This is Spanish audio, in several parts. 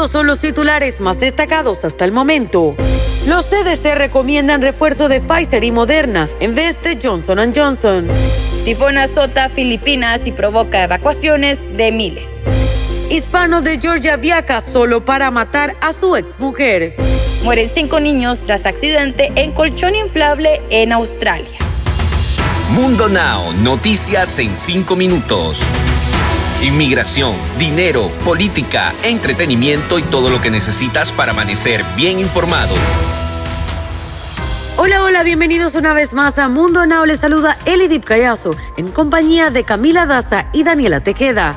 Estos son los titulares más destacados hasta el momento. Los CDC recomiendan refuerzo de Pfizer y Moderna en vez de Johnson Johnson. Tifón azota Filipinas y provoca evacuaciones de miles. Hispano de Georgia viaja solo para matar a su exmujer. Mueren cinco niños tras accidente en colchón inflable en Australia. Mundo Now, noticias en cinco minutos. Inmigración, dinero, política, entretenimiento y todo lo que necesitas para amanecer bien informado. Hola, hola, bienvenidos una vez más a Mundo Now. Les saluda Elidip Callazo en compañía de Camila Daza y Daniela Tequeda.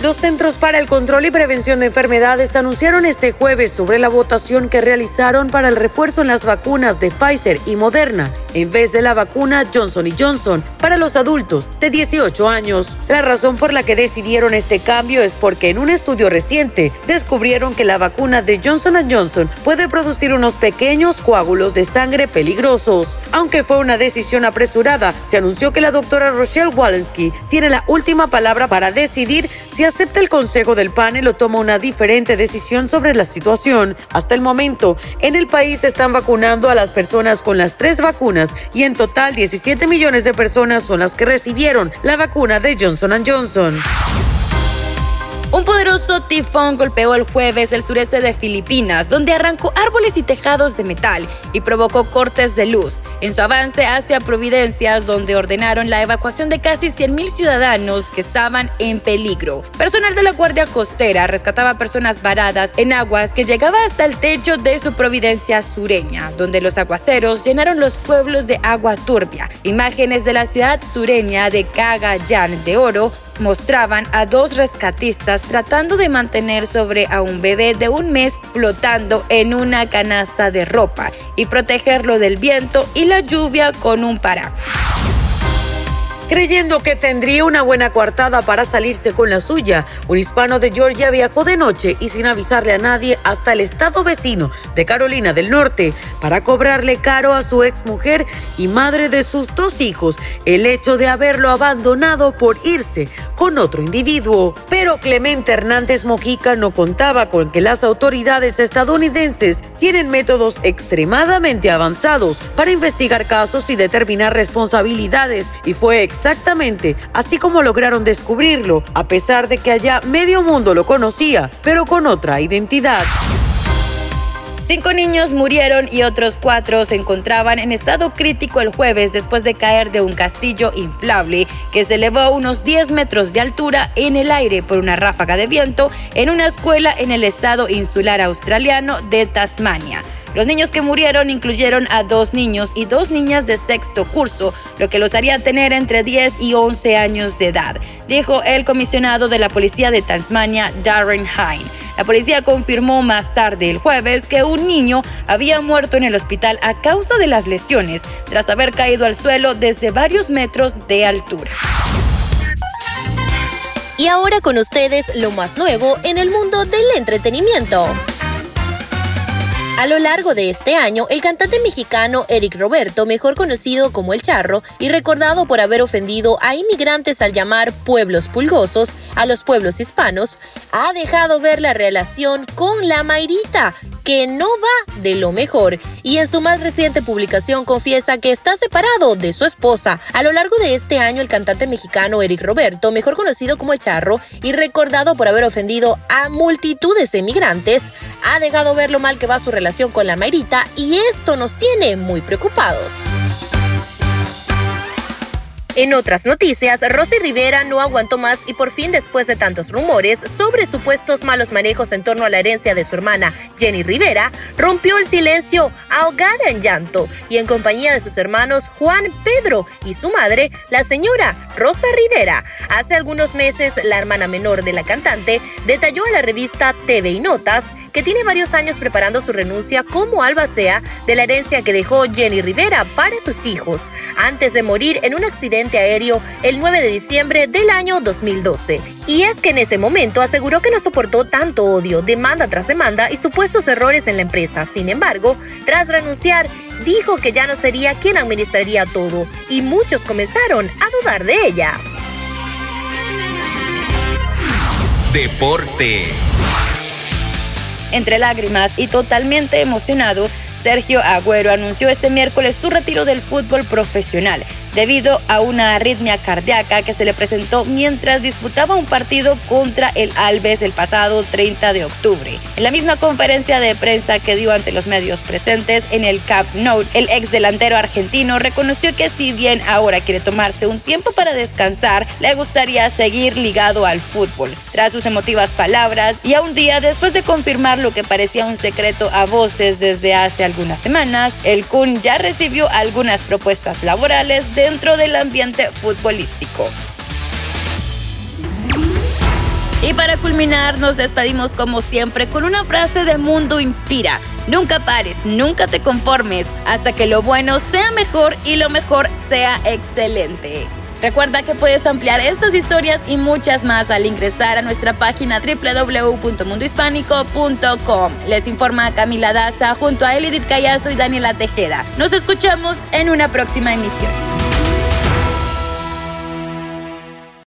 Los Centros para el Control y Prevención de Enfermedades anunciaron este jueves sobre la votación que realizaron para el refuerzo en las vacunas de Pfizer y Moderna en vez de la vacuna Johnson Johnson para los adultos de 18 años. La razón por la que decidieron este cambio es porque en un estudio reciente descubrieron que la vacuna de Johnson Johnson puede producir unos pequeños coágulos de sangre peligrosos. Aunque fue una decisión apresurada, se anunció que la doctora Rochelle Walensky tiene la última palabra para decidir si acepta el consejo del panel o toma una diferente decisión sobre la situación. Hasta el momento, en el país están vacunando a las personas con las tres vacunas y en total 17 millones de personas son las que recibieron la vacuna de Johnson Johnson. Un poderoso tifón golpeó el jueves el sureste de Filipinas, donde arrancó árboles y tejados de metal y provocó cortes de luz. En su avance hacia Providencias, donde ordenaron la evacuación de casi 100.000 ciudadanos que estaban en peligro. Personal de la Guardia Costera rescataba personas varadas en aguas que llegaba hasta el techo de su Providencia sureña, donde los aguaceros llenaron los pueblos de agua turbia. Imágenes de la ciudad sureña de Cagayán de Oro mostraban a dos rescatistas tratando de mantener sobre a un bebé de un mes flotando en una canasta de ropa y protegerlo del viento y la lluvia con un paraguas. Creyendo que tendría una buena coartada para salirse con la suya, un hispano de Georgia viajó de noche y sin avisarle a nadie hasta el estado vecino de Carolina del Norte para cobrarle caro a su exmujer y madre de sus dos hijos el hecho de haberlo abandonado por irse con otro individuo. Pero Clemente Hernández Mojica no contaba con que las autoridades estadounidenses tienen métodos extremadamente avanzados para investigar casos y determinar responsabilidades y fue exactamente así como lograron descubrirlo, a pesar de que allá medio mundo lo conocía, pero con otra identidad. Cinco niños murieron y otros cuatro se encontraban en estado crítico el jueves después de caer de un castillo inflable que se elevó unos 10 metros de altura en el aire por una ráfaga de viento en una escuela en el estado insular australiano de Tasmania. Los niños que murieron incluyeron a dos niños y dos niñas de sexto curso, lo que los haría tener entre 10 y 11 años de edad, dijo el comisionado de la policía de Tasmania, Darren Hine. La policía confirmó más tarde el jueves que un niño había muerto en el hospital a causa de las lesiones tras haber caído al suelo desde varios metros de altura. Y ahora con ustedes lo más nuevo en el mundo del entretenimiento. A lo largo de este año, el cantante mexicano Eric Roberto, mejor conocido como El Charro y recordado por haber ofendido a inmigrantes al llamar pueblos pulgosos a los pueblos hispanos, ha dejado ver la relación con la Mayrita, que no va de lo mejor y en su más reciente publicación confiesa que está separado de su esposa. A lo largo de este año el cantante mexicano Eric Roberto, mejor conocido como El Charro y recordado por haber ofendido a multitudes de emigrantes, ha dejado ver lo mal que va su relación con la Mayrita y esto nos tiene muy preocupados. En otras noticias, Rosy Rivera no aguantó más y por fin después de tantos rumores sobre supuestos malos manejos en torno a la herencia de su hermana Jenny Rivera, rompió el silencio ahogada en llanto y en compañía de sus hermanos Juan Pedro y su madre, la señora Rosa Rivera. Hace algunos meses, la hermana menor de la cantante detalló a la revista TV y Notas que tiene varios años preparando su renuncia como albacea de la herencia que dejó Jenny Rivera para sus hijos, antes de morir en un accidente aéreo el 9 de diciembre del año 2012. Y es que en ese momento aseguró que no soportó tanto odio, demanda tras demanda y supuestos errores en la empresa. Sin embargo, tras renunciar, dijo que ya no sería quien administraría todo y muchos comenzaron a dudar de ella. Deportes. Entre lágrimas y totalmente emocionado, Sergio Agüero anunció este miércoles su retiro del fútbol profesional debido a una arritmia cardíaca que se le presentó mientras disputaba un partido contra el Alves el pasado 30 de octubre. En la misma conferencia de prensa que dio ante los medios presentes en el Camp Nou, el ex delantero argentino reconoció que si bien ahora quiere tomarse un tiempo para descansar, le gustaría seguir ligado al fútbol. Tras sus emotivas palabras y a un día después de confirmar lo que parecía un secreto a voces desde hace algunas semanas, el Kun ya recibió algunas propuestas laborales de dentro del ambiente futbolístico. Y para culminar, nos despedimos como siempre con una frase de Mundo Inspira. Nunca pares, nunca te conformes, hasta que lo bueno sea mejor y lo mejor sea excelente. Recuerda que puedes ampliar estas historias y muchas más al ingresar a nuestra página www.mundohispánico.com. Les informa Camila Daza junto a Elidit Callazo y Daniela Tejeda. Nos escuchamos en una próxima emisión.